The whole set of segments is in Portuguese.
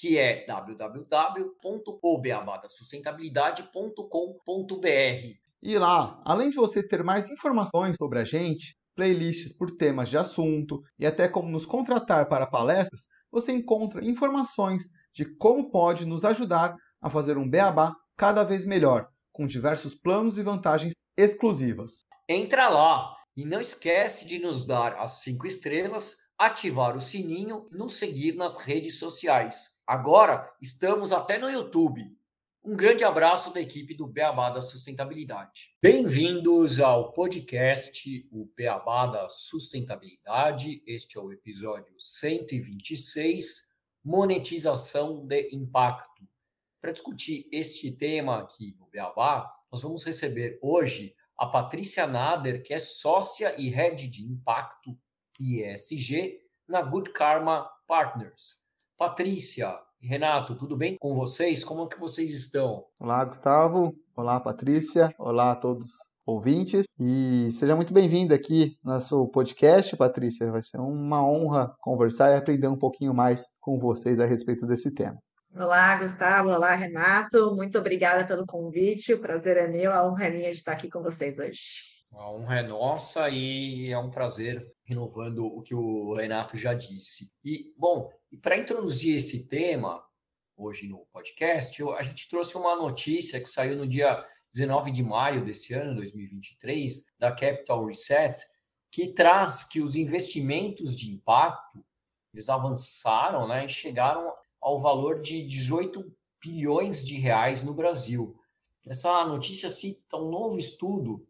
que é www.obeabadasustentabilidade.com.br. E lá, além de você ter mais informações sobre a gente, playlists por temas de assunto e até como nos contratar para palestras, você encontra informações de como pode nos ajudar a fazer um beabá cada vez melhor, com diversos planos e vantagens exclusivas. Entra lá e não esquece de nos dar as cinco estrelas, ativar o sininho e nos seguir nas redes sociais. Agora estamos até no YouTube. Um grande abraço da equipe do Beabá da Sustentabilidade. Bem-vindos ao podcast O Beabá da Sustentabilidade. Este é o episódio 126, Monetização de Impacto. Para discutir este tema aqui no Beabá, nós vamos receber hoje a Patrícia Nader, que é sócia e head de impacto ESG na Good Karma Partners. Patrícia, Renato, tudo bem com vocês? Como é que vocês estão? Olá, Gustavo. Olá, Patrícia. Olá a todos ouvintes e seja muito bem-vindo aqui no nosso podcast, Patrícia. Vai ser uma honra conversar e aprender um pouquinho mais com vocês a respeito desse tema. Olá, Gustavo. Olá, Renato. Muito obrigada pelo convite. O prazer é meu, a honra é minha de estar aqui com vocês hoje. A honra é nossa e é um prazer renovando o que o Renato já disse. E, bom, para introduzir esse tema hoje no podcast, a gente trouxe uma notícia que saiu no dia 19 de maio desse ano, 2023, da Capital Reset, que traz que os investimentos de impacto eles avançaram né, e chegaram ao valor de 18 bilhões de reais no Brasil. Essa notícia cita um novo estudo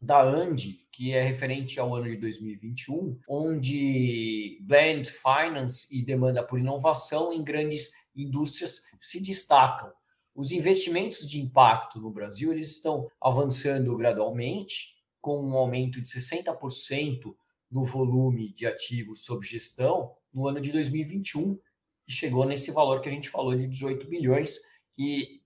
da ANDI, que é referente ao ano de 2021, onde blend finance e demanda por inovação em grandes indústrias se destacam. Os investimentos de impacto no Brasil eles estão avançando gradualmente, com um aumento de 60% no volume de ativos sob gestão no ano de 2021, e chegou nesse valor que a gente falou de 18 bilhões, que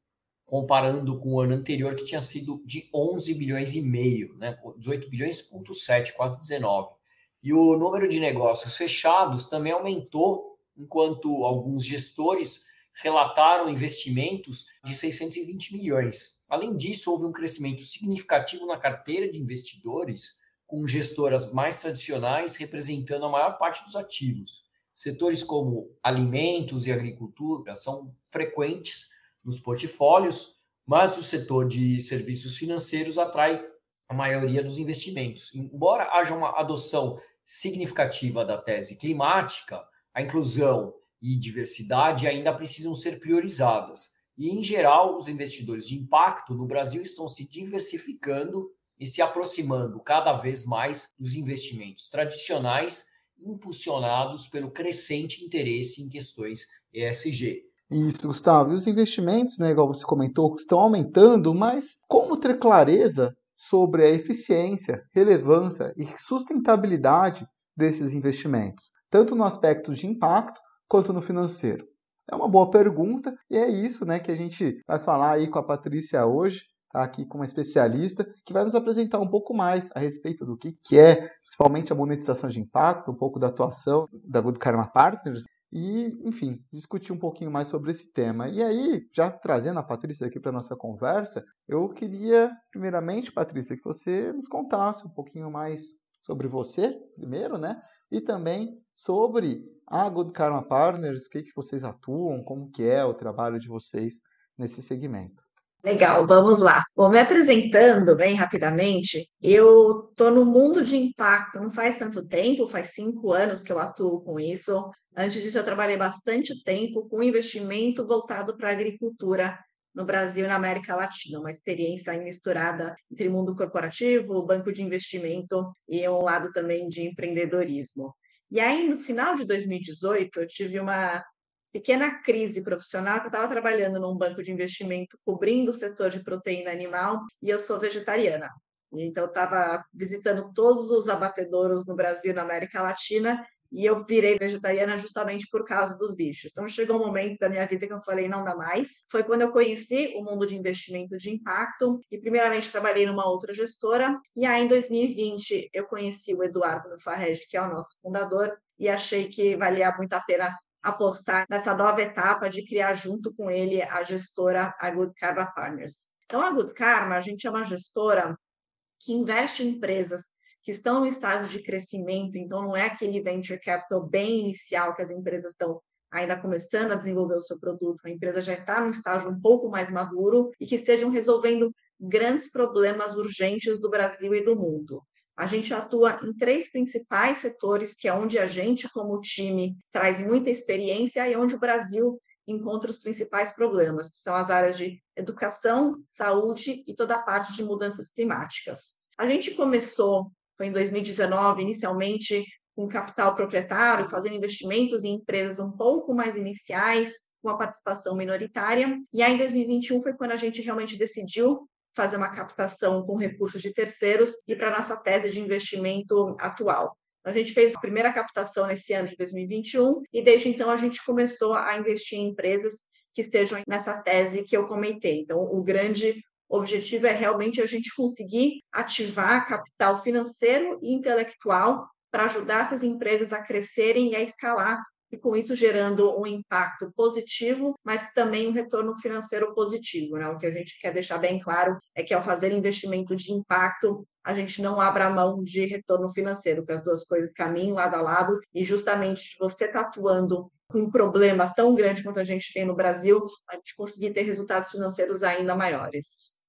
comparando com o ano anterior, que tinha sido de 11 bilhões e meio, né? 18 bilhões, ponto 7, quase 19. E o número de negócios fechados também aumentou, enquanto alguns gestores relataram investimentos de 620 milhões. Além disso, houve um crescimento significativo na carteira de investidores, com gestoras mais tradicionais representando a maior parte dos ativos. Setores como alimentos e agricultura são frequentes nos portfólios, mas o setor de serviços financeiros atrai a maioria dos investimentos. Embora haja uma adoção significativa da tese climática, a inclusão e diversidade ainda precisam ser priorizadas. E, em geral, os investidores de impacto no Brasil estão se diversificando e se aproximando cada vez mais dos investimentos tradicionais, impulsionados pelo crescente interesse em questões ESG. Isso, Gustavo. E os investimentos, né, igual você comentou, estão aumentando, mas como ter clareza sobre a eficiência, relevância e sustentabilidade desses investimentos, tanto no aspecto de impacto quanto no financeiro? É uma boa pergunta e é isso né, que a gente vai falar aí com a Patrícia hoje, tá aqui com uma especialista que vai nos apresentar um pouco mais a respeito do que, que é, principalmente a monetização de impacto, um pouco da atuação da Good Karma Partners e, enfim, discutir um pouquinho mais sobre esse tema. E aí, já trazendo a Patrícia aqui para nossa conversa, eu queria, primeiramente, Patrícia, que você nos contasse um pouquinho mais sobre você, primeiro, né? E também sobre a Good Karma Partners, o que, que vocês atuam, como que é o trabalho de vocês nesse segmento. Legal, vamos lá. Bom, me apresentando bem rapidamente, eu estou no mundo de impacto não faz tanto tempo, faz cinco anos que eu atuo com isso. Antes disso, eu trabalhei bastante tempo com investimento voltado para a agricultura no Brasil e na América Latina, uma experiência misturada entre mundo corporativo, banco de investimento e um lado também de empreendedorismo. E aí, no final de 2018, eu tive uma pequena crise profissional, que eu estava trabalhando num banco de investimento cobrindo o setor de proteína animal e eu sou vegetariana. Então, eu estava visitando todos os abatedouros no Brasil, na América Latina, e eu virei vegetariana justamente por causa dos bichos. Então chegou um momento da minha vida que eu falei não dá mais. Foi quando eu conheci o mundo de investimento de impacto e primeiramente trabalhei numa outra gestora e aí em 2020 eu conheci o Eduardo Farrege, que é o nosso fundador, e achei que valia muito a pena apostar nessa nova etapa de criar junto com ele a gestora a Good Karma Partners. Então a Good Karma, a gente é uma gestora que investe em empresas que estão no estágio de crescimento, então não é aquele venture capital bem inicial que as empresas estão ainda começando a desenvolver o seu produto, a empresa já está num estágio um pouco mais maduro e que estejam resolvendo grandes problemas urgentes do Brasil e do mundo. A gente atua em três principais setores, que é onde a gente, como time, traz muita experiência e onde o Brasil encontra os principais problemas, que são as áreas de educação, saúde e toda a parte de mudanças climáticas. A gente começou foi em 2019, inicialmente com capital proprietário, fazendo investimentos em empresas um pouco mais iniciais, com a participação minoritária. E aí, em 2021, foi quando a gente realmente decidiu fazer uma captação com recursos de terceiros e para a nossa tese de investimento atual. A gente fez a primeira captação nesse ano de 2021 e desde então a gente começou a investir em empresas que estejam nessa tese que eu comentei. Então, o grande o objetivo é realmente a gente conseguir ativar capital financeiro e intelectual para ajudar essas empresas a crescerem e a escalar, e com isso gerando um impacto positivo, mas também um retorno financeiro positivo. Né? O que a gente quer deixar bem claro é que ao fazer investimento de impacto, a gente não abra mão de retorno financeiro, que as duas coisas caminham lado a lado, e justamente você está atuando um problema tão grande quanto a gente tem no Brasil, a gente conseguir ter resultados financeiros ainda maiores.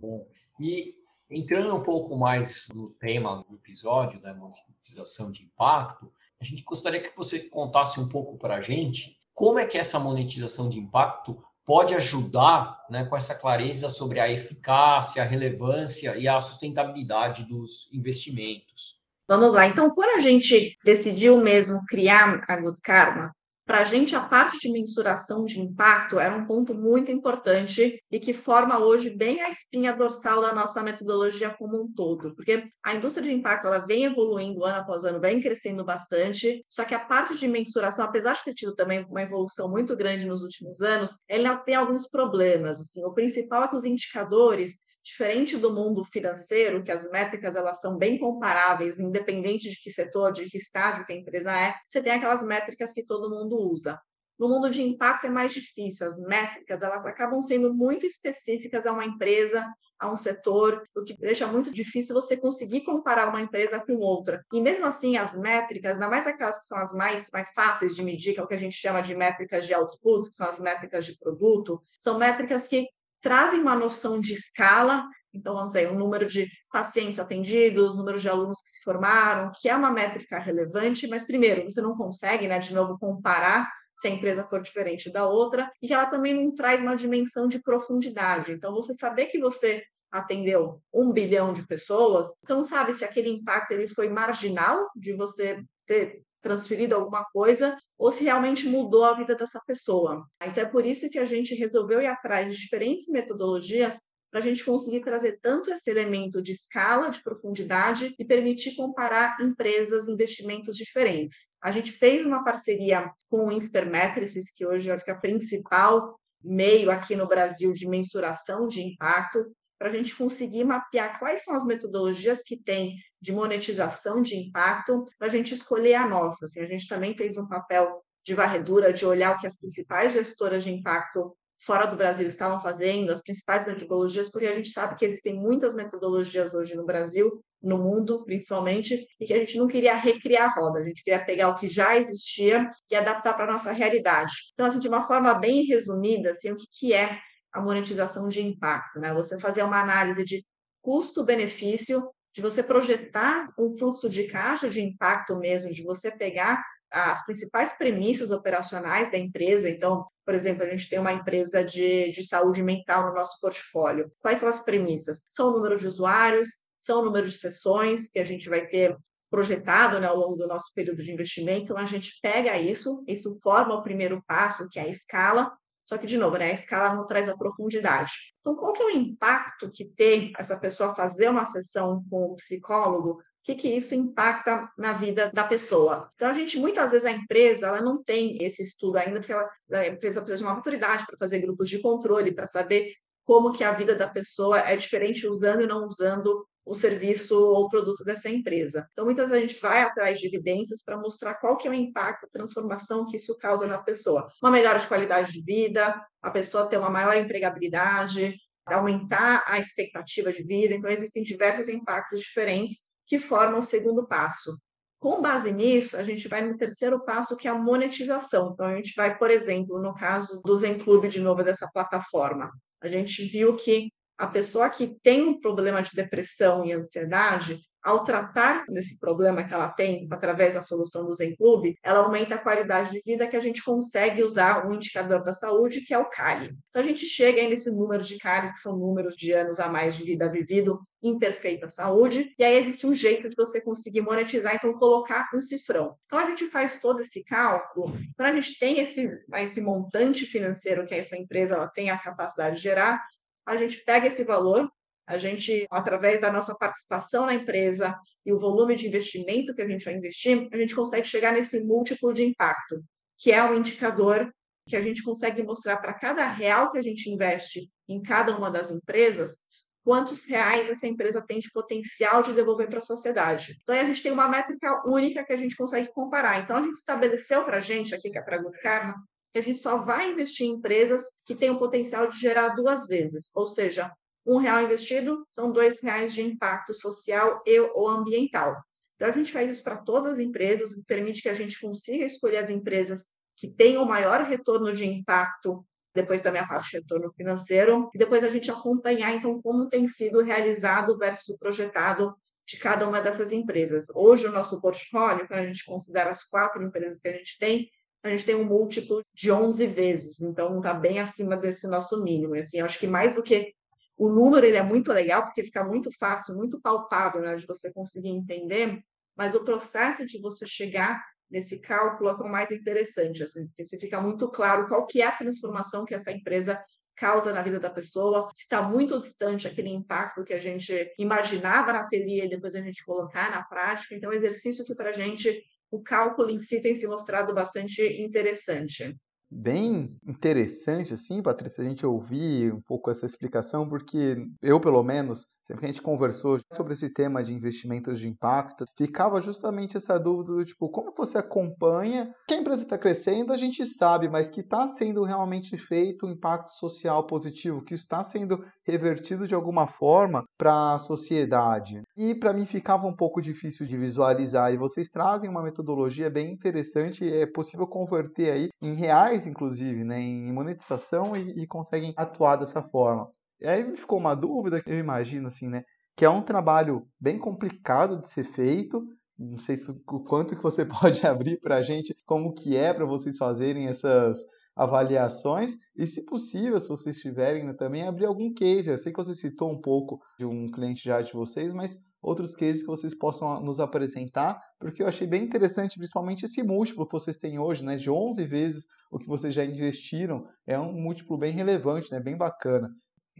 Bom, e entrando um pouco mais no tema do episódio da monetização de impacto, a gente gostaria que você contasse um pouco para a gente como é que essa monetização de impacto pode ajudar né, com essa clareza sobre a eficácia, a relevância e a sustentabilidade dos investimentos. Vamos lá. Então, quando a gente decidiu mesmo criar a Good Karma, para a gente, a parte de mensuração de impacto era um ponto muito importante e que forma hoje bem a espinha dorsal da nossa metodologia como um todo, porque a indústria de impacto ela vem evoluindo ano após ano, vem crescendo bastante, só que a parte de mensuração, apesar de ter tido também uma evolução muito grande nos últimos anos, ela tem alguns problemas. Assim, o principal é que os indicadores Diferente do mundo financeiro, que as métricas elas são bem comparáveis, independente de que setor, de que estágio que a empresa é, você tem aquelas métricas que todo mundo usa. No mundo de impacto é mais difícil, as métricas elas acabam sendo muito específicas a uma empresa, a um setor, o que deixa muito difícil você conseguir comparar uma empresa com outra. E mesmo assim, as métricas, ainda mais aquelas que são as mais, mais fáceis de medir, que é o que a gente chama de métricas de outputs, que são as métricas de produto, são métricas que trazem uma noção de escala, então, vamos dizer, o número de pacientes atendidos, número de alunos que se formaram, que é uma métrica relevante, mas, primeiro, você não consegue, né, de novo, comparar se a empresa for diferente da outra, e ela também não traz uma dimensão de profundidade. Então, você saber que você atendeu um bilhão de pessoas, você não sabe se aquele impacto ele foi marginal de você ter transferido alguma coisa ou se realmente mudou a vida dessa pessoa. Então é por isso que a gente resolveu ir atrás de diferentes metodologias para a gente conseguir trazer tanto esse elemento de escala, de profundidade e permitir comparar empresas, investimentos diferentes. A gente fez uma parceria com o Inspermetrics, que hoje acho que é o principal meio aqui no Brasil de mensuração de impacto, para a gente conseguir mapear quais são as metodologias que tem de monetização de impacto, para a gente escolher a nossa. Assim, a gente também fez um papel de varredura, de olhar o que as principais gestoras de impacto fora do Brasil estavam fazendo, as principais metodologias, porque a gente sabe que existem muitas metodologias hoje no Brasil, no mundo principalmente, e que a gente não queria recriar a roda, a gente queria pegar o que já existia e adaptar para a nossa realidade. Então, assim, de uma forma bem resumida, assim, o que, que é a monetização de impacto, né? Você fazer uma análise de custo-benefício, de você projetar um fluxo de caixa de impacto mesmo, de você pegar as principais premissas operacionais da empresa. Então, por exemplo, a gente tem uma empresa de, de saúde mental no nosso portfólio. Quais são as premissas? São o número de usuários, são o número de sessões que a gente vai ter projetado né, ao longo do nosso período de investimento. Então, a gente pega isso, isso forma o primeiro passo, que é a escala, só que, de novo, né, a escala não traz a profundidade. Então, qual que é o impacto que tem essa pessoa fazer uma sessão com o psicólogo? O que, que isso impacta na vida da pessoa? Então, a gente, muitas vezes, a empresa, ela não tem esse estudo ainda, porque ela, a empresa precisa de uma maturidade para fazer grupos de controle, para saber como que a vida da pessoa é diferente usando e não usando o serviço ou produto dessa empresa. Então, muitas vezes a gente vai atrás de evidências para mostrar qual que é o impacto, a transformação que isso causa na pessoa. Uma melhora de qualidade de vida, a pessoa ter uma maior empregabilidade, aumentar a expectativa de vida. Então, existem diversos impactos diferentes que formam o segundo passo. Com base nisso, a gente vai no terceiro passo, que é a monetização. Então, a gente vai, por exemplo, no caso do Zen Club, de novo, dessa plataforma. A gente viu que a pessoa que tem um problema de depressão e ansiedade, ao tratar desse problema que ela tem através da solução do Zen Club, ela aumenta a qualidade de vida que a gente consegue usar um indicador da saúde, que é o CALI. Então a gente chega aí nesse número de CALIs, que são números de anos a mais de vida vivido em perfeita saúde, e aí existe um jeito de você conseguir monetizar, então colocar um cifrão. Então a gente faz todo esse cálculo, quando a gente tem esse, esse montante financeiro que essa empresa ela tem a capacidade de gerar, a gente pega esse valor, a gente, através da nossa participação na empresa e o volume de investimento que a gente vai investir, a gente consegue chegar nesse múltiplo de impacto, que é um indicador que a gente consegue mostrar para cada real que a gente investe em cada uma das empresas, quantos reais essa empresa tem de potencial de devolver para a sociedade. Então, a gente tem uma métrica única que a gente consegue comparar. Então, a gente estabeleceu para a gente, aqui que é para a Good Karma, que a gente só vai investir em empresas que têm o potencial de gerar duas vezes, ou seja, um real investido são dois reais de impacto social e ou ambiental. Então, a gente faz isso para todas as empresas, que permite que a gente consiga escolher as empresas que tenham o maior retorno de impacto, depois da minha parte de retorno financeiro, e depois a gente acompanhar, então, como tem sido realizado versus projetado de cada uma dessas empresas. Hoje, o nosso portfólio, quando a gente considera as quatro empresas que a gente tem, a gente tem um múltiplo de 11 vezes, então está bem acima desse nosso mínimo. E, assim, acho que mais do que o número, ele é muito legal, porque fica muito fácil, muito palpável né, de você conseguir entender, mas o processo de você chegar nesse cálculo é o mais interessante, assim, porque se fica muito claro qual que é a transformação que essa empresa causa na vida da pessoa, se está muito distante aquele impacto que a gente imaginava na teoria e depois a gente colocar na prática. Então, é um exercício que para a gente o cálculo em si tem se mostrado bastante interessante. Bem interessante, assim, Patrícia, a gente ouvir um pouco essa explicação, porque eu, pelo menos, sempre que a gente conversou sobre esse tema de investimentos de impacto, ficava justamente essa dúvida do tipo, como você acompanha que a empresa está crescendo, a gente sabe, mas que está sendo realmente feito um impacto social positivo, que está sendo revertido de alguma forma para a sociedade. E para mim ficava um pouco difícil de visualizar, e vocês trazem uma metodologia bem interessante, é possível converter aí em reais, inclusive, né, em monetização e, e conseguem atuar dessa forma. E aí me ficou uma dúvida, eu imagino assim, né? Que é um trabalho bem complicado de ser feito. Não sei se, o quanto que você pode abrir para a gente, como que é para vocês fazerem essas avaliações e, se possível, se vocês tiverem né, também, abrir algum case. Eu sei que você citou um pouco de um cliente já de vocês, mas outros cases que vocês possam nos apresentar, porque eu achei bem interessante, principalmente esse múltiplo que vocês têm hoje, né, de 11 vezes o que vocês já investiram, é um múltiplo bem relevante, né, bem bacana.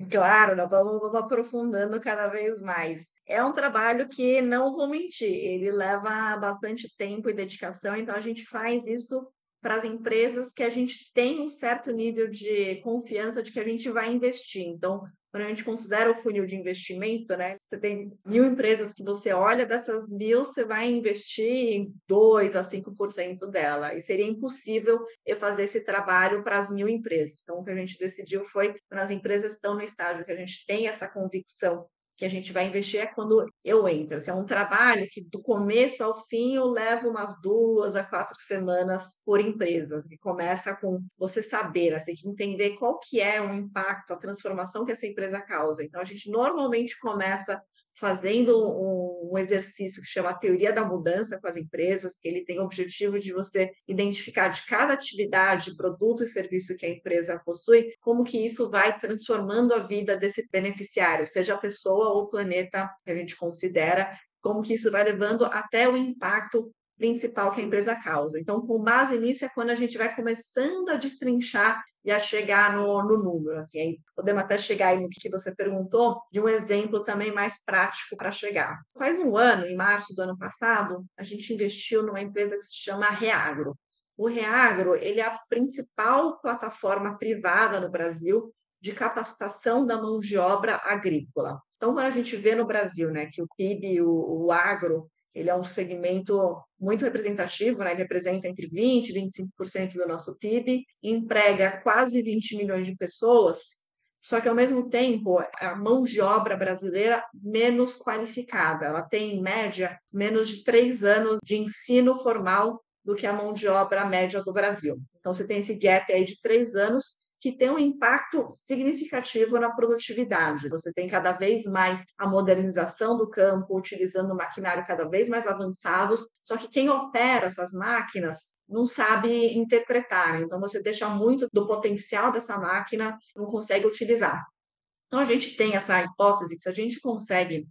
Claro, nós vamos, aprofundando cada vez mais. É um trabalho que, não vou mentir, ele leva bastante tempo e dedicação, então a gente faz isso para as empresas que a gente tem um certo nível de confiança de que a gente vai investir. Então, quando a gente considera o funil de investimento, né? Você tem mil empresas que você olha, dessas mil, você vai investir em 2 a 5% dela. E seria impossível eu fazer esse trabalho para as mil empresas. Então, o que a gente decidiu foi, quando as empresas estão no estágio que a gente tem essa convicção que a gente vai investir é quando eu entro. Assim, é um trabalho que do começo ao fim eu levo umas duas a quatro semanas por empresa, que começa com você saber, assim, entender qual que é o impacto, a transformação que essa empresa causa. Então a gente normalmente começa fazendo um, um, exercício que chama Teoria da Mudança com as empresas, que ele tem o objetivo de você identificar de cada atividade, produto e serviço que a empresa possui, como que isso vai transformando a vida desse beneficiário, seja a pessoa ou o planeta que a gente considera, como que isso vai levando até o impacto principal que a empresa causa. Então, com base nisso é quando a gente vai começando a destrinchar e a chegar no, no número. Assim, aí podemos até chegar aí no que você perguntou, de um exemplo também mais prático para chegar. Faz um ano, em março do ano passado, a gente investiu numa empresa que se chama Reagro. O Reagro ele é a principal plataforma privada no Brasil de capacitação da mão de obra agrícola. Então, quando a gente vê no Brasil né, que o PIB, o, o agro, ele é um segmento muito representativo, né? ele representa entre 20% e 25% do nosso PIB, emprega quase 20 milhões de pessoas, só que, ao mesmo tempo, a mão de obra brasileira menos qualificada. Ela tem, em média, menos de três anos de ensino formal do que a mão de obra média do Brasil. Então, você tem esse gap aí de três anos que tem um impacto significativo na produtividade. Você tem cada vez mais a modernização do campo, utilizando maquinário cada vez mais avançados, só que quem opera essas máquinas não sabe interpretar, então você deixa muito do potencial dessa máquina, não consegue utilizar. Então a gente tem essa hipótese que se a gente consegue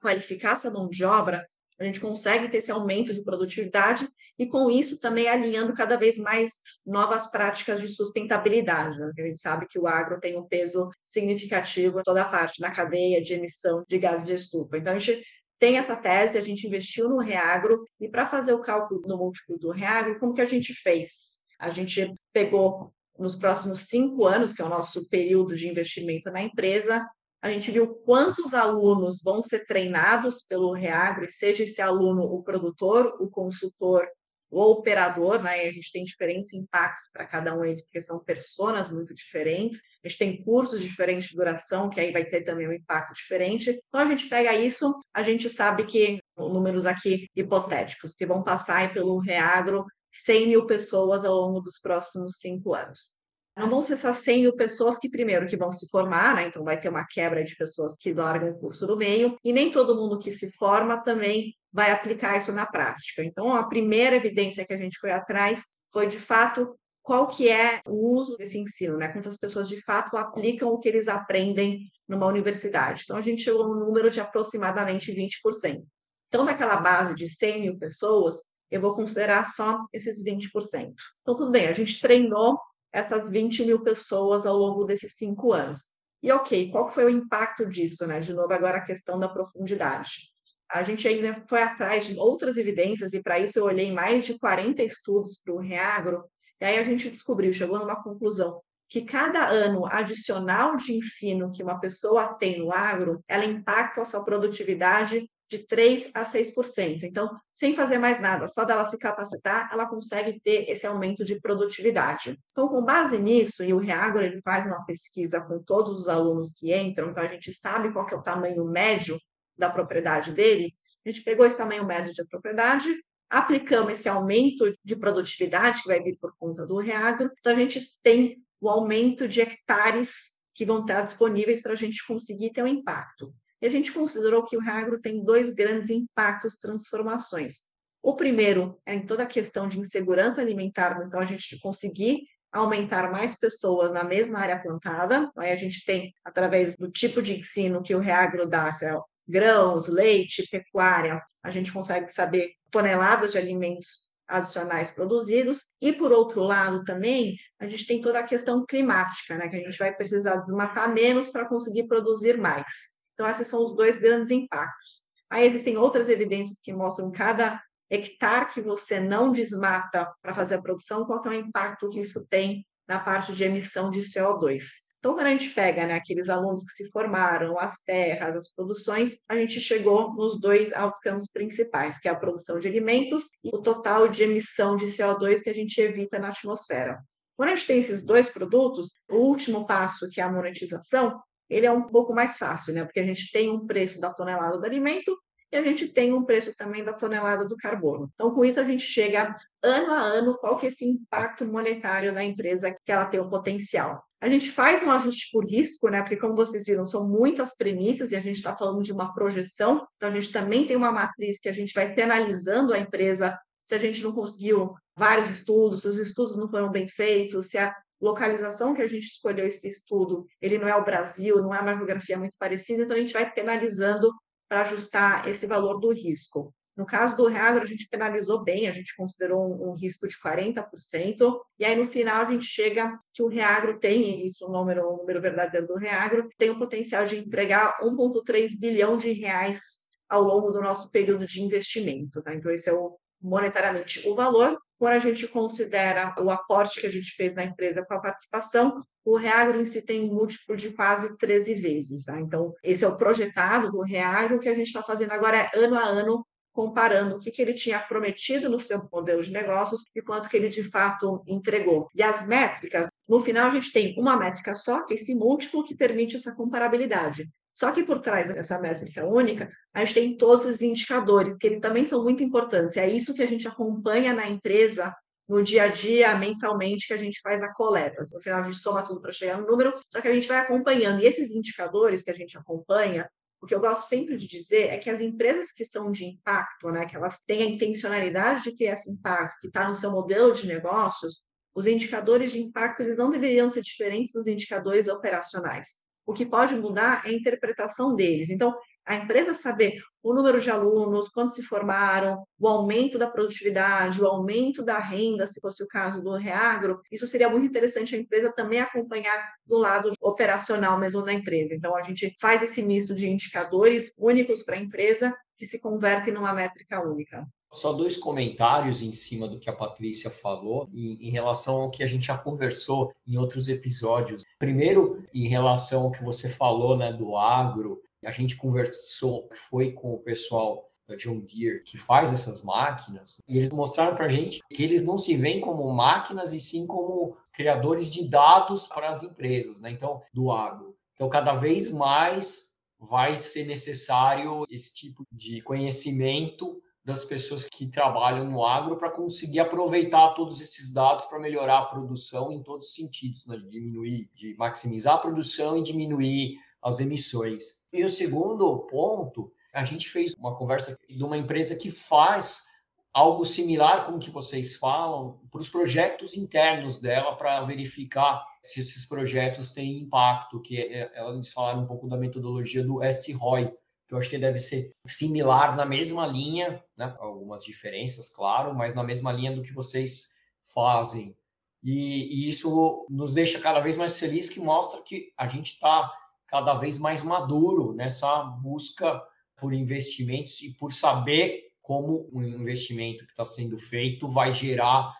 qualificar essa mão de obra, a gente consegue ter esse aumento de produtividade e, com isso, também alinhando cada vez mais novas práticas de sustentabilidade. Né? A gente sabe que o agro tem um peso significativo em toda a parte, na cadeia de emissão de gases de estufa. Então, a gente tem essa tese, a gente investiu no Reagro, e para fazer o cálculo no múltiplo do Reagro, como que a gente fez? A gente pegou nos próximos cinco anos, que é o nosso período de investimento na empresa, a gente viu quantos alunos vão ser treinados pelo Reagro, seja esse aluno o produtor, o consultor, o operador, né? A gente tem diferentes impactos para cada um deles, porque são personas muito diferentes. A gente tem cursos de diferente duração, que aí vai ter também um impacto diferente. Então, a gente pega isso, a gente sabe que, números aqui hipotéticos, que vão passar pelo Reagro 100 mil pessoas ao longo dos próximos cinco anos. Não vão ser essas 100 mil pessoas que, primeiro, que vão se formar, né? Então, vai ter uma quebra de pessoas que largam o curso no meio, e nem todo mundo que se forma também vai aplicar isso na prática. Então, a primeira evidência que a gente foi atrás foi, de fato, qual que é o uso desse ensino, né? Quantas pessoas, de fato, aplicam o que eles aprendem numa universidade. Então, a gente chegou no número de aproximadamente 20%. Então, daquela base de 100 mil pessoas, eu vou considerar só esses 20%. Então, tudo bem, a gente treinou essas 20 mil pessoas ao longo desses cinco anos. E ok, qual foi o impacto disso, né? De novo, agora a questão da profundidade. A gente ainda foi atrás de outras evidências, e para isso eu olhei mais de 40 estudos para o Reagro, e aí a gente descobriu, chegou numa conclusão, que cada ano adicional de ensino que uma pessoa tem no agro, ela impacta a sua produtividade de 3 a 6%. Então, sem fazer mais nada, só dela se capacitar, ela consegue ter esse aumento de produtividade. Então, com base nisso, e o Reagro ele faz uma pesquisa com todos os alunos que entram, então a gente sabe qual é o tamanho médio da propriedade dele. A gente pegou esse tamanho médio de propriedade, aplicamos esse aumento de produtividade que vai vir por conta do Reagro, então a gente tem o aumento de hectares que vão estar disponíveis para a gente conseguir ter um impacto. E a gente considerou que o reagro tem dois grandes impactos, transformações. O primeiro é em toda a questão de insegurança alimentar, então a gente conseguir aumentar mais pessoas na mesma área plantada. Aí a gente tem, através do tipo de ensino que o reagro dá, é grãos, leite, pecuária, a gente consegue saber toneladas de alimentos adicionais produzidos. E, por outro lado, também, a gente tem toda a questão climática, né? que a gente vai precisar desmatar menos para conseguir produzir mais. Então, esses são os dois grandes impactos. Aí existem outras evidências que mostram cada hectare que você não desmata para fazer a produção, qual é o impacto que isso tem na parte de emissão de CO2. Então, quando a gente pega né, aqueles alunos que se formaram, as terras, as produções, a gente chegou nos dois outcomes principais, que é a produção de alimentos e o total de emissão de CO2 que a gente evita na atmosfera. Quando a gente tem esses dois produtos, o último passo, que é a monetização, ele é um pouco mais fácil, né? Porque a gente tem um preço da tonelada do alimento e a gente tem um preço também da tonelada do carbono. Então, com isso, a gente chega ano a ano qual que é esse impacto monetário da empresa que ela tem o potencial. A gente faz um ajuste por risco, né? Porque, como vocês viram, são muitas premissas e a gente está falando de uma projeção. Então, a gente também tem uma matriz que a gente vai penalizando a empresa se a gente não conseguiu vários estudos, se os estudos não foram bem feitos, se a localização que a gente escolheu esse estudo, ele não é o Brasil, não é uma geografia muito parecida, então a gente vai penalizando para ajustar esse valor do risco. No caso do Reagro, a gente penalizou bem, a gente considerou um, um, risco de 40%, e aí no final a gente chega que o Reagro tem, isso o número, o número verdadeiro do Reagro, tem o potencial de entregar 1,3 bilhão de reais ao longo do nosso período de investimento. Tá? Então, esse é o monetariamente o valor. Quando a gente considera o aporte que a gente fez na empresa com a participação, o Reagro em si tem um múltiplo de quase 13 vezes. Tá? Então, esse é o projetado do Reagro, o que a gente está fazendo agora é ano a ano comparando o que, que ele tinha prometido no seu modelo de negócios e quanto que ele de fato entregou. E as métricas, no final a gente tem uma métrica só, que é esse múltiplo que permite essa comparabilidade. Só que por trás dessa métrica única, a gente tem todos os indicadores, que eles também são muito importantes. É isso que a gente acompanha na empresa no dia a dia, mensalmente, que a gente faz a coleta. No final, a gente soma tudo para chegar no número, só que a gente vai acompanhando. E esses indicadores que a gente acompanha, o que eu gosto sempre de dizer é que as empresas que são de impacto, né, que elas têm a intencionalidade de criar esse impacto, que está no seu modelo de negócios, os indicadores de impacto eles não deveriam ser diferentes dos indicadores operacionais. O que pode mudar é a interpretação deles. Então, a empresa saber o número de alunos, quantos se formaram, o aumento da produtividade, o aumento da renda, se fosse o caso do Reagro, isso seria muito interessante a empresa também acompanhar do lado operacional mesmo da empresa. Então, a gente faz esse misto de indicadores únicos para a empresa que se convertem numa métrica única. Só dois comentários em cima do que a Patrícia falou em, em, relação ao que a gente já conversou em outros episódios. Primeiro, em relação ao que você falou né, do agro, a gente conversou, foi com o pessoal da John Deere que faz essas máquinas, e eles mostraram para a gente que eles não se veem como máquinas e sim como criadores de dados para as empresas, né? Então, do agro. Então, cada vez mais vai ser necessário esse tipo de conhecimento das pessoas que trabalham no agro para conseguir aproveitar todos esses dados para melhorar a produção em todos os sentidos, né? diminuir, de maximizar a produção e diminuir as emissões. E o segundo ponto, a gente fez uma conversa de uma empresa que faz algo similar com o que vocês falam para os projetos internos dela para verificar se esses projetos têm impacto, que é, é, eles falaram um pouco da metodologia do S-ROI, que eu acho que deve ser similar na mesma linha, né? algumas diferenças, claro, mas na mesma linha do que vocês fazem. E, e isso nos deixa cada vez mais feliz, que mostra que a gente está cada vez mais maduro nessa busca por investimentos e por saber como um investimento que está sendo feito vai gerar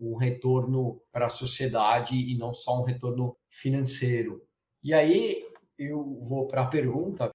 um retorno para a sociedade e não só um retorno financeiro. E aí eu vou para a pergunta: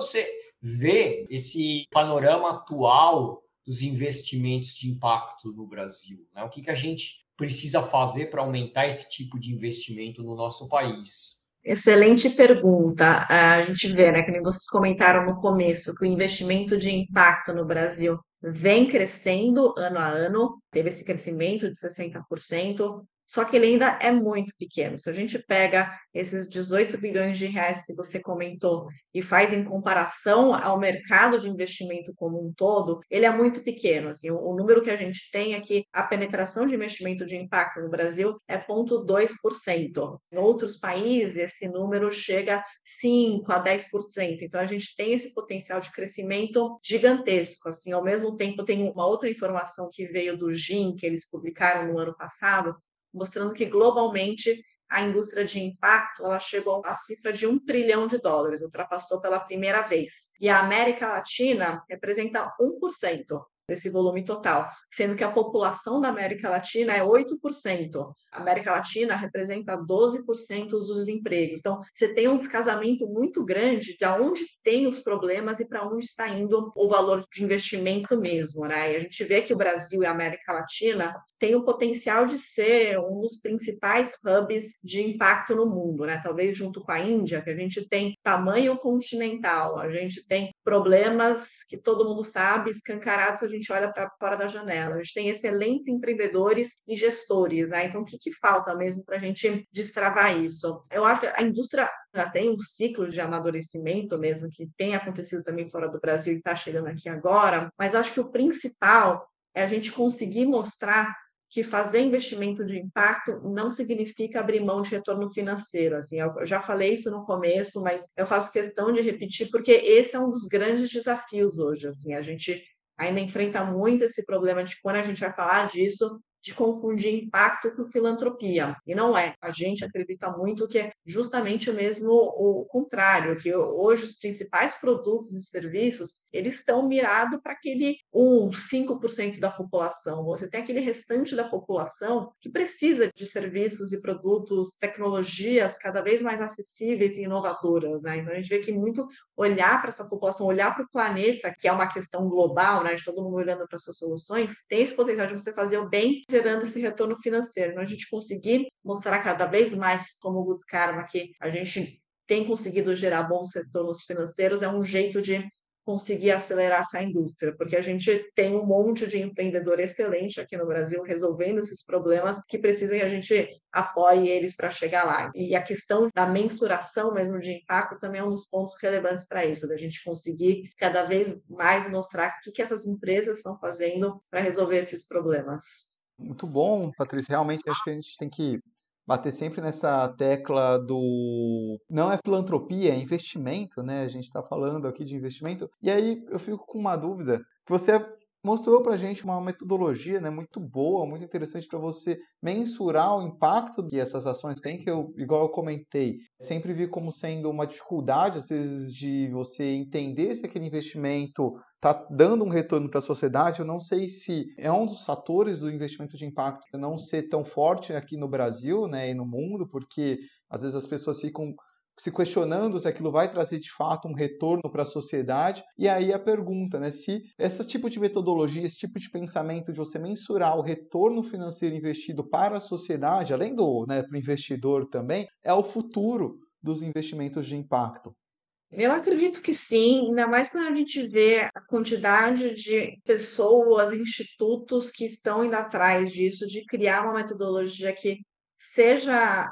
você vê esse panorama atual dos investimentos de impacto no Brasil? Né? O que, que a gente precisa fazer para aumentar esse tipo de investimento no nosso país? Excelente pergunta. A gente vê, né, que nem vocês comentaram no começo, que o investimento de impacto no Brasil vem crescendo ano a ano, teve esse crescimento de 60%, só que ele ainda é muito pequeno. Se a gente pega esses 18 bilhões de reais que você comentou e faz em comparação ao mercado de investimento como um todo, ele é muito pequeno. Assim, o, o número que a gente tem é que a penetração de investimento de impacto no Brasil é 0,2%. Em outros países, esse número chega a 5% a 10%. Então, a gente tem esse potencial de crescimento gigantesco. Assim, ao mesmo tempo, tem uma outra informação que veio do GIM, que eles publicaram no ano passado, mostrando que globalmente a indústria de impacto ela chegou à cifra de um trilhão de dólares, ultrapassou pela primeira vez. E a América Latina representa 1% desse volume total, sendo que a população da América Latina é 8%. A América Latina representa 12% dos desempregos. Então, você tem um descasamento muito grande de onde tem os problemas e para onde está indo o valor de investimento mesmo. Né? E a gente vê que o Brasil e a América Latina têm o potencial de ser um dos principais hubs de impacto no mundo, né? talvez junto com a Índia, que a gente tem tamanho continental, a gente tem problemas que todo mundo sabe, escancarados, a gente olha para fora da janela. A gente tem excelentes empreendedores e gestores, né? Então, o que, que falta mesmo para a gente destravar isso? Eu acho que a indústria já tem um ciclo de amadurecimento mesmo, que tem acontecido também fora do Brasil e está chegando aqui agora, mas acho que o principal é a gente conseguir mostrar que fazer investimento de impacto não significa abrir mão de retorno financeiro. Assim, eu já falei isso no começo, mas eu faço questão de repetir porque esse é um dos grandes desafios hoje. Assim, a gente ainda enfrenta muito esse problema de quando a gente vai falar disso, de confundir impacto com filantropia. E não é. A gente acredita muito que é justamente mesmo o contrário, que hoje os principais produtos e serviços, eles estão mirados para aquele 1, 5% da população. Você tem aquele restante da população que precisa de serviços e produtos, tecnologias cada vez mais acessíveis e inovadoras, né? Então a gente vê que muito olhar para essa população, olhar para o planeta, que é uma questão global, né? De todo mundo olhando para suas soluções, tem esse potencial de você fazer o bem gerando esse retorno financeiro. Então, a gente conseguir mostrar cada vez mais, como o Goods Karma, que a gente tem conseguido gerar bons retornos financeiros, é um jeito de conseguir acelerar essa indústria, porque a gente tem um monte de empreendedor excelente aqui no Brasil resolvendo esses problemas que precisam que a gente apoie eles para chegar lá. E a questão da mensuração mesmo de impacto também é um dos pontos relevantes para isso, da gente conseguir cada vez mais mostrar o que, que essas empresas estão fazendo para resolver esses problemas. Muito bom, Patrícia. Realmente acho que a gente tem que bater sempre nessa tecla do não é filantropia, é investimento, né? A gente está falando aqui de investimento. E aí eu fico com uma dúvida. Você mostrou para a gente uma metodologia né, muito boa, muito interessante para você mensurar o impacto que essas ações têm, que eu, igual eu comentei, sempre vi como sendo uma dificuldade, às vezes, de você entender se aquele investimento está dando um retorno para a sociedade. Eu não sei se é um dos fatores do investimento de impacto não ser tão forte aqui no Brasil né, e no mundo, porque às vezes as pessoas ficam se questionando se aquilo vai trazer de fato um retorno para a sociedade. E aí a pergunta, né, se esse tipo de metodologia, esse tipo de pensamento de você mensurar o retorno financeiro investido para a sociedade, além do né, para o investidor também, é o futuro dos investimentos de impacto. Eu acredito que sim, ainda mais quando a gente vê a quantidade de pessoas, institutos que estão indo atrás disso, de criar uma metodologia que seja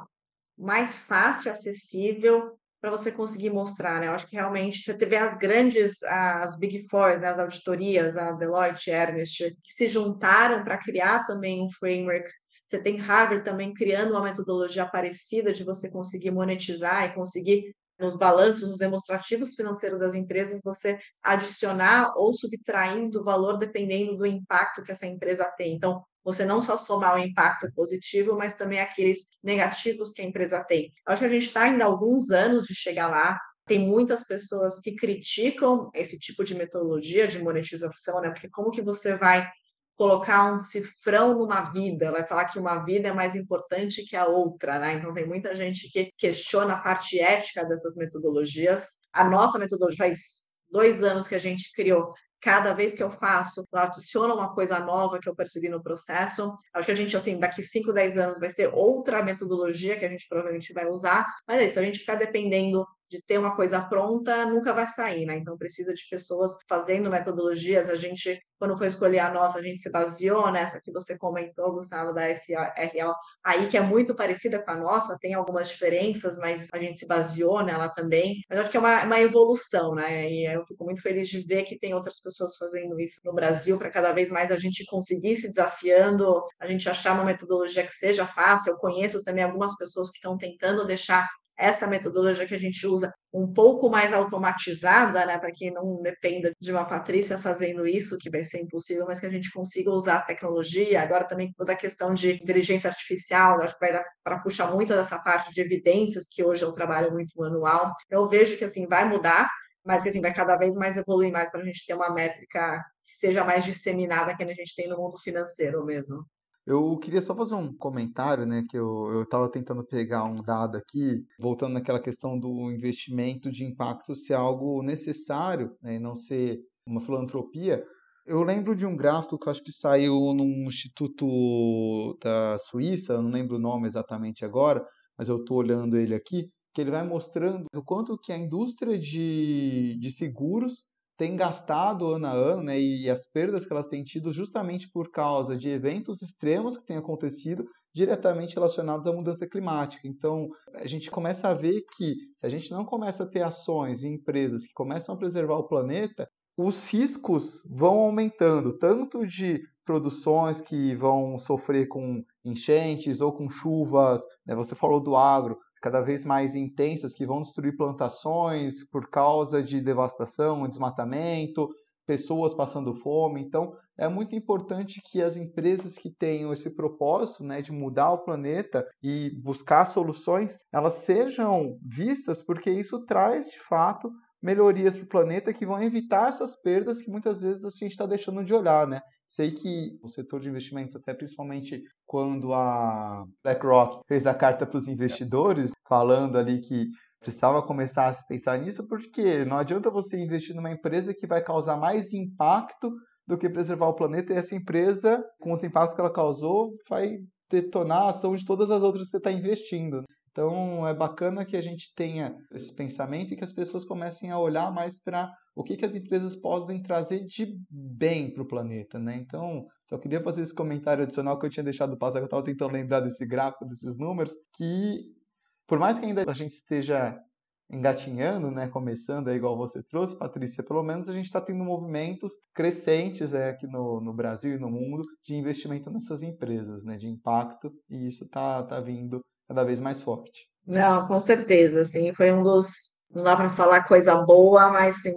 mais fácil, acessível para você conseguir mostrar, né? Eu acho que realmente você teve as grandes, as Big Four, né, as auditorias, a Deloitte, Ernst, que se juntaram para criar também um framework. Você tem Harvard também criando uma metodologia parecida de você conseguir monetizar e conseguir nos balanços, nos demonstrativos financeiros das empresas, você adicionar ou subtraindo valor dependendo do impacto que essa empresa tem. Então, você não só somar o impacto positivo, mas também aqueles negativos que a empresa tem. Eu acho que a gente está ainda alguns anos de chegar lá. Tem muitas pessoas que criticam esse tipo de metodologia de monetização, né? Porque como que você vai colocar um cifrão numa vida, vai falar que uma vida é mais importante que a outra, né? Então tem muita gente que questiona a parte ética dessas metodologias. A nossa metodologia faz dois anos que a gente criou. Cada vez que eu faço, eu adiciono uma coisa nova que eu percebi no processo. Acho que a gente, assim, daqui 5, 10 anos vai ser outra metodologia que a gente provavelmente vai usar. Mas é isso, a gente ficar dependendo de ter uma coisa pronta, nunca vai sair, né? Então precisa de pessoas fazendo metodologias. A gente, quando foi escolher a nossa, a gente se baseou nessa que você comentou, Gustavo, da SRL, aí que é muito parecida com a nossa, tem algumas diferenças, mas a gente se baseou nela também. Mas acho que é uma, uma evolução, né? E eu fico muito feliz de ver que tem outras pessoas fazendo isso no Brasil, para cada vez mais a gente conseguir se desafiando, a gente achar uma metodologia que seja fácil. Eu conheço também algumas pessoas que estão tentando deixar essa metodologia que a gente usa um pouco mais automatizada, né, para que não dependa de uma Patrícia fazendo isso, que vai ser impossível, mas que a gente consiga usar a tecnologia. Agora também toda a questão de inteligência artificial, acho que vai para puxar muito dessa parte de evidências, que hoje é um trabalho muito manual. Eu vejo que assim vai mudar, mas que assim vai cada vez mais evoluir mais para a gente ter uma métrica que seja mais disseminada que a gente tem no mundo financeiro mesmo. Eu queria só fazer um comentário, né, que eu estava tentando pegar um dado aqui, voltando naquela questão do investimento de impacto ser algo necessário, né, e não ser uma filantropia. Eu lembro de um gráfico que acho que saiu num instituto da Suíça, não lembro o nome exatamente agora, mas eu estou olhando ele aqui, que ele vai mostrando o quanto que a indústria de, de seguros têm gastado ano a ano, né, e as perdas que elas têm tido justamente por causa de eventos extremos que têm acontecido diretamente relacionados à mudança climática. Então, a gente começa a ver que se a gente não começa a ter ações e empresas que começam a preservar o planeta, os riscos vão aumentando, tanto de produções que vão sofrer com enchentes ou com chuvas. Né? Você falou do agro, cada vez mais intensas que vão destruir plantações por causa de devastação, desmatamento, pessoas passando fome. Então, é muito importante que as empresas que tenham esse propósito né, de mudar o planeta e buscar soluções, elas sejam vistas, porque isso traz, de fato, melhorias para o planeta que vão evitar essas perdas que muitas vezes a gente está deixando de olhar, né? Sei que o setor de investimentos, até principalmente quando a BlackRock fez a carta para os investidores, falando ali que precisava começar a se pensar nisso, porque não adianta você investir numa empresa que vai causar mais impacto do que preservar o planeta, e essa empresa, com os impactos que ela causou, vai detonar a ação de todas as outras que você está investindo. Então é bacana que a gente tenha esse pensamento e que as pessoas comecem a olhar mais para o que, que as empresas podem trazer de bem para o planeta, né? Então, só queria fazer esse comentário adicional que eu tinha deixado passar, que eu estava tentando lembrar desse gráfico, desses números, que por mais que ainda a gente esteja engatinhando, né, começando, é igual você trouxe, Patrícia, pelo menos a gente está tendo movimentos crescentes é, aqui no, no Brasil e no mundo de investimento nessas empresas, né, de impacto, e isso está tá vindo cada vez mais forte. Não, com certeza, assim, foi um dos não dá para falar coisa boa, mas sim,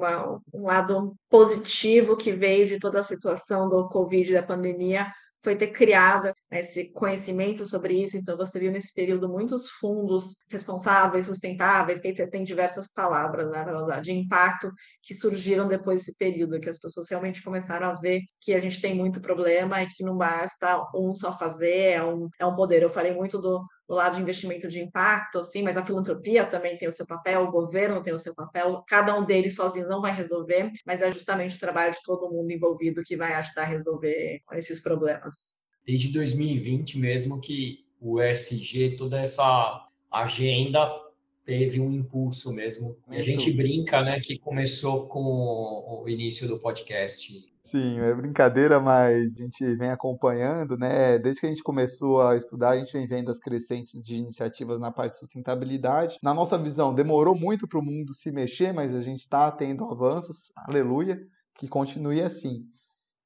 um lado positivo que veio de toda a situação do Covid, da pandemia, foi ter criado esse conhecimento sobre isso. Então, você viu nesse período muitos fundos responsáveis, sustentáveis, que tem diversas palavras né, para usar, de impacto, que surgiram depois desse período, que as pessoas realmente começaram a ver que a gente tem muito problema e que não basta um só fazer, é um, é um poder. Eu falei muito do, do lado de investimento de impacto, assim, mas a filantropia também tem o seu papel, o governo tem o seu papel, cada um deles sozinho não vai resolver, mas é justamente o trabalho de todo mundo envolvido que vai ajudar a resolver esses problemas. Desde 2020 mesmo que o ESG, toda essa agenda teve um impulso mesmo. A gente brinca, né, que começou com o início do podcast Sim, é brincadeira, mas a gente vem acompanhando, né? Desde que a gente começou a estudar, a gente vem vendo as crescentes de iniciativas na parte de sustentabilidade. Na nossa visão, demorou muito para o mundo se mexer, mas a gente está tendo avanços, aleluia, que continue assim.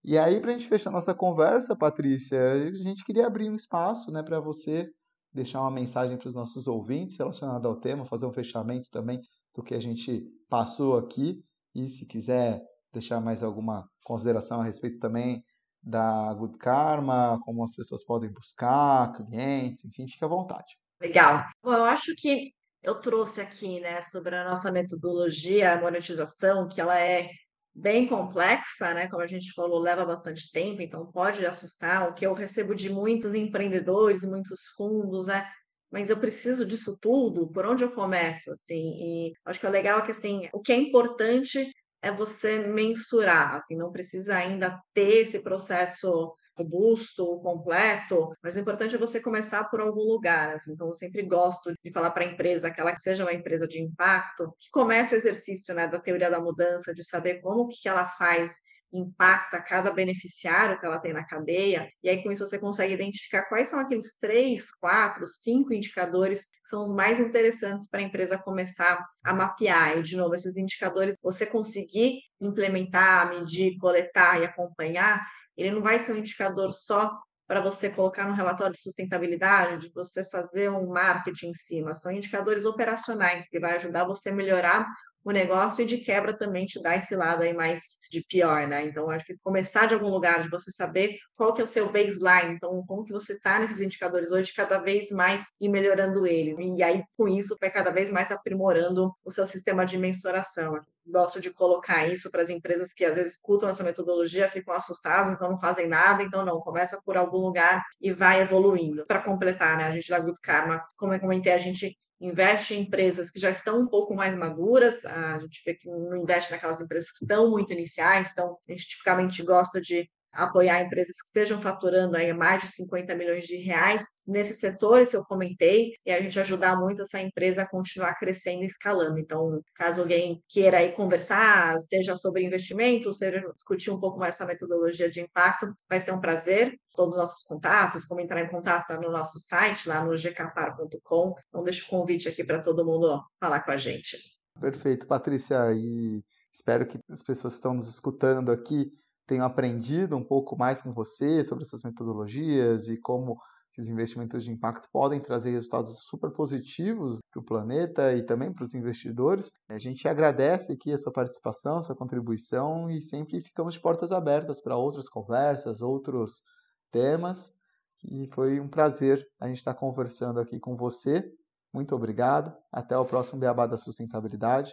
E aí, para a gente fechar nossa conversa, Patrícia, a gente queria abrir um espaço né, para você deixar uma mensagem para os nossos ouvintes relacionada ao tema, fazer um fechamento também do que a gente passou aqui. E se quiser deixar mais alguma consideração a respeito também da Good Karma, como as pessoas podem buscar, clientes, enfim, fique à vontade. Legal. Bom, eu acho que eu trouxe aqui, né, sobre a nossa metodologia, a monetização, que ela é bem complexa, né? Como a gente falou, leva bastante tempo, então pode assustar. O que eu recebo de muitos empreendedores, muitos fundos, né? Mas eu preciso disso tudo, por onde eu começo, assim? E acho que o legal é que, assim, o que é importante é você mensurar, assim, não precisa ainda ter esse processo robusto, completo, mas o importante é você começar por algum lugar. Assim. Então, eu sempre gosto de falar para a empresa, aquela que seja uma empresa de impacto, que comece o exercício né, da teoria da mudança, de saber como que ela faz impacta cada beneficiário que ela tem na cadeia, e aí com isso você consegue identificar quais são aqueles três, quatro, cinco indicadores que são os mais interessantes para a empresa começar a mapear. E, de novo, esses indicadores, você conseguir implementar, medir, coletar e acompanhar, ele não vai ser um indicador só para você colocar no relatório de sustentabilidade, de você fazer um marketing em cima. São indicadores operacionais que vai ajudar você a melhorar o negócio e de quebra também te dá esse lado aí mais de pior, né? Então, acho que começar de algum lugar, de você saber qual que é o seu baseline, então como que você está nesses indicadores hoje, cada vez mais ir melhorando eles. E aí, com isso, vai cada vez mais aprimorando o seu sistema de mensuração. Gosto de colocar isso para as empresas que às vezes escutam essa metodologia, ficam assustadas, então não fazem nada, então não, começa por algum lugar e vai evoluindo. Para completar, né, a gente da Good Karma, como eu comentei, a gente investe em empresas que já estão um pouco mais maduras, a gente vê que não investe naquelas empresas que estão muito iniciais, então a gente tipicamente gosta de apoiar empresas que estejam faturando aí mais de 50 milhões de reais nesses setores que eu comentei e a gente ajudar muito essa empresa a continuar crescendo e escalando. Então, caso alguém queira aí conversar, seja sobre investimento, seja discutir um pouco mais essa metodologia de impacto, vai ser um prazer. Todos os nossos contatos, como entrar em contato tá no nosso site, lá no gcapar.com. Então, deixo o convite aqui para todo mundo falar com a gente. Perfeito, Patrícia. E espero que as pessoas que estão nos escutando aqui tenho aprendido um pouco mais com você sobre essas metodologias e como os investimentos de impacto podem trazer resultados super positivos para o planeta e também para os investidores. A gente agradece aqui a sua participação, a sua contribuição e sempre ficamos de portas abertas para outras conversas, outros temas. E foi um prazer a gente estar conversando aqui com você. Muito obrigado. Até o próximo Beabá da Sustentabilidade.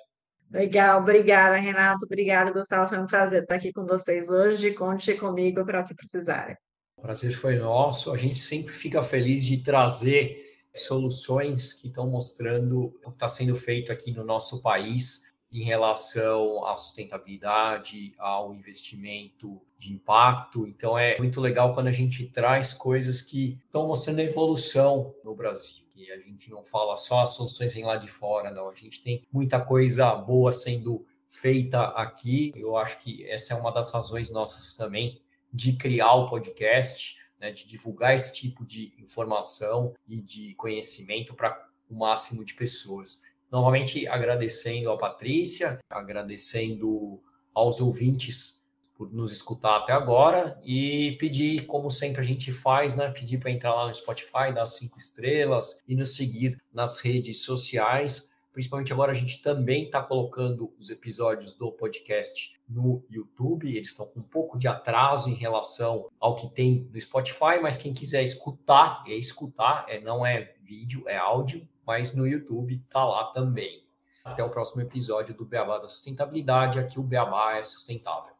Legal, obrigada, Renato. Obrigada, Gustavo. Foi um prazer estar aqui com vocês hoje. Conte comigo para o que precisarem. O prazer foi nosso. A gente sempre fica feliz de trazer soluções que estão mostrando o que está sendo feito aqui no nosso país em relação à sustentabilidade, ao investimento de impacto. Então é muito legal quando a gente traz coisas que estão mostrando a evolução no Brasil. Que a gente não fala só as soluções vêm lá de fora, não. A gente tem muita coisa boa sendo feita aqui. Eu acho que essa é uma das razões nossas também de criar o podcast, né, de divulgar esse tipo de informação e de conhecimento para o máximo de pessoas. Novamente agradecendo a Patrícia, agradecendo aos ouvintes por nos escutar até agora e pedir, como sempre a gente faz, né? Pedir para entrar lá no Spotify, dar cinco estrelas e nos seguir nas redes sociais Principalmente agora a gente também está colocando os episódios do podcast no YouTube. Eles estão com um pouco de atraso em relação ao que tem no Spotify, mas quem quiser escutar, é escutar, é, não é vídeo, é áudio, mas no YouTube está lá também. Até o próximo episódio do Beabá da Sustentabilidade. Aqui o Beabá é sustentável.